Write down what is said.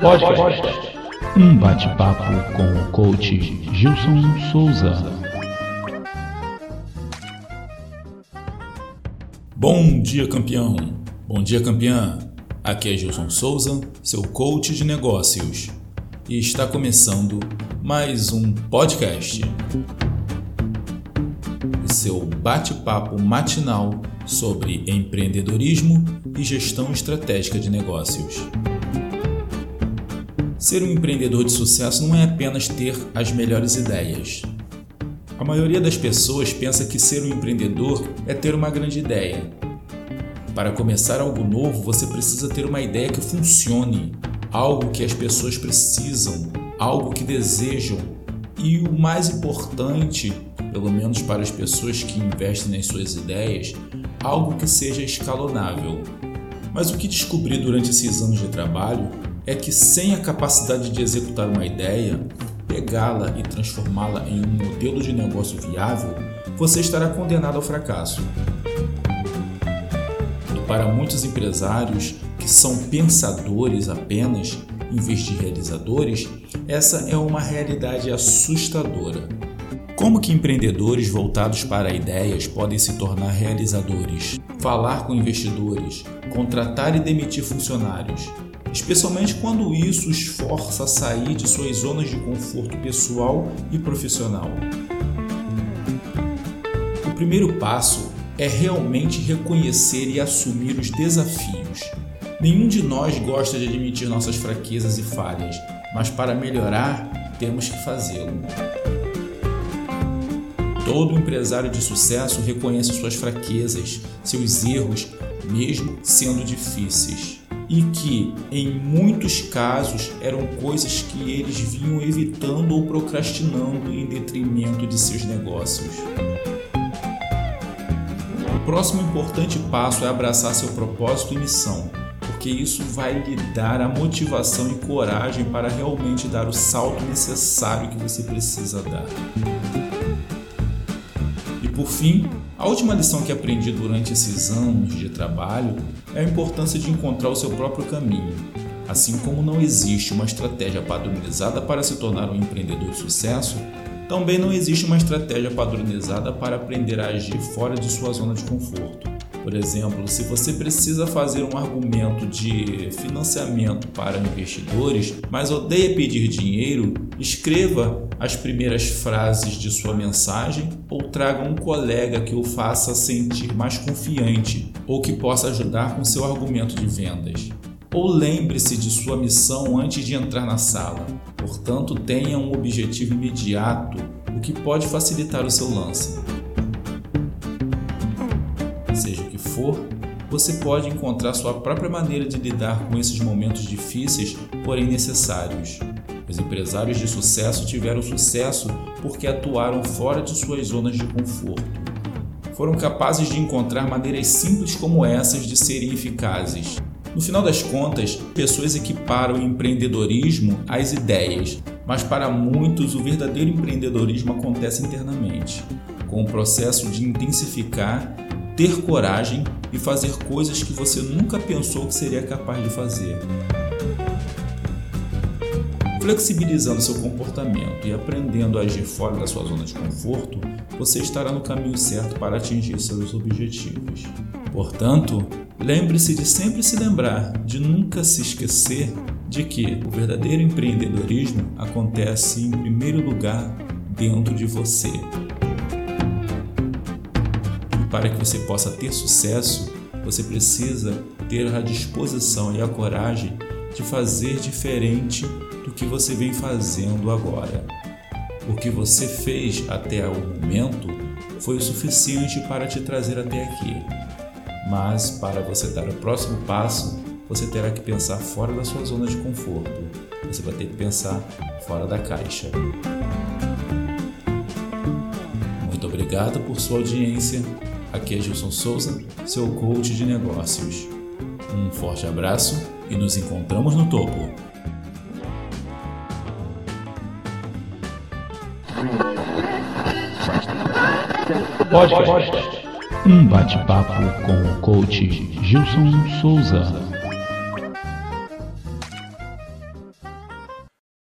Podcast. Um bate-papo com o coach Gilson Souza. Bom dia, campeão. Bom dia, campeã. Aqui é Gilson Souza, seu coach de negócios. E está começando mais um podcast. Seu bate-papo matinal sobre empreendedorismo e gestão estratégica de negócios. Ser um empreendedor de sucesso não é apenas ter as melhores ideias. A maioria das pessoas pensa que ser um empreendedor é ter uma grande ideia. Para começar algo novo, você precisa ter uma ideia que funcione, algo que as pessoas precisam, algo que desejam e o mais importante, pelo menos para as pessoas que investem nas suas ideias, algo que seja escalonável. Mas o que descobri durante esses anos de trabalho é que sem a capacidade de executar uma ideia, pegá-la e transformá-la em um modelo de negócio viável, você estará condenado ao fracasso. E para muitos empresários que são pensadores apenas, em vez de realizadores, essa é uma realidade assustadora. Como que empreendedores voltados para ideias podem se tornar realizadores? Falar com investidores, contratar e demitir funcionários, especialmente quando isso os força a sair de suas zonas de conforto pessoal e profissional. O primeiro passo é realmente reconhecer e assumir os desafios. Nenhum de nós gosta de admitir nossas fraquezas e falhas, mas para melhorar, temos que fazê-lo. Todo empresário de sucesso reconhece suas fraquezas, seus erros, mesmo sendo difíceis e que, em muitos casos, eram coisas que eles vinham evitando ou procrastinando em detrimento de seus negócios. O próximo importante passo é abraçar seu propósito e missão, porque isso vai lhe dar a motivação e coragem para realmente dar o salto necessário que você precisa dar. Por fim, a última lição que aprendi durante esses anos de trabalho é a importância de encontrar o seu próprio caminho. Assim como não existe uma estratégia padronizada para se tornar um empreendedor de sucesso, também não existe uma estratégia padronizada para aprender a agir fora de sua zona de conforto. Por exemplo, se você precisa fazer um argumento de financiamento para investidores, mas odeia pedir dinheiro, escreva as primeiras frases de sua mensagem ou traga um colega que o faça sentir mais confiante ou que possa ajudar com seu argumento de vendas. Ou lembre-se de sua missão antes de entrar na sala. Portanto, tenha um objetivo imediato, o que pode facilitar o seu lance. Seja for, você pode encontrar sua própria maneira de lidar com esses momentos difíceis, porém necessários. Os empresários de sucesso tiveram sucesso porque atuaram fora de suas zonas de conforto. Foram capazes de encontrar maneiras simples como essas de serem eficazes. No final das contas, pessoas equiparam o empreendedorismo às ideias, mas para muitos o verdadeiro empreendedorismo acontece internamente, com o processo de intensificar, ter coragem e fazer coisas que você nunca pensou que seria capaz de fazer. Flexibilizando seu comportamento e aprendendo a agir fora da sua zona de conforto, você estará no caminho certo para atingir seus objetivos. Portanto, lembre-se de sempre se lembrar, de nunca se esquecer de que o verdadeiro empreendedorismo acontece em primeiro lugar dentro de você. Para que você possa ter sucesso, você precisa ter a disposição e a coragem de fazer diferente do que você vem fazendo agora. O que você fez até o momento foi o suficiente para te trazer até aqui. Mas para você dar o próximo passo, você terá que pensar fora da sua zona de conforto. Você vai ter que pensar fora da caixa. Muito obrigado por sua audiência. Aqui é Gilson Souza, seu coach de negócios. Um forte abraço e nos encontramos no topo. Podcast. Um bate-papo com o coach Gilson Souza.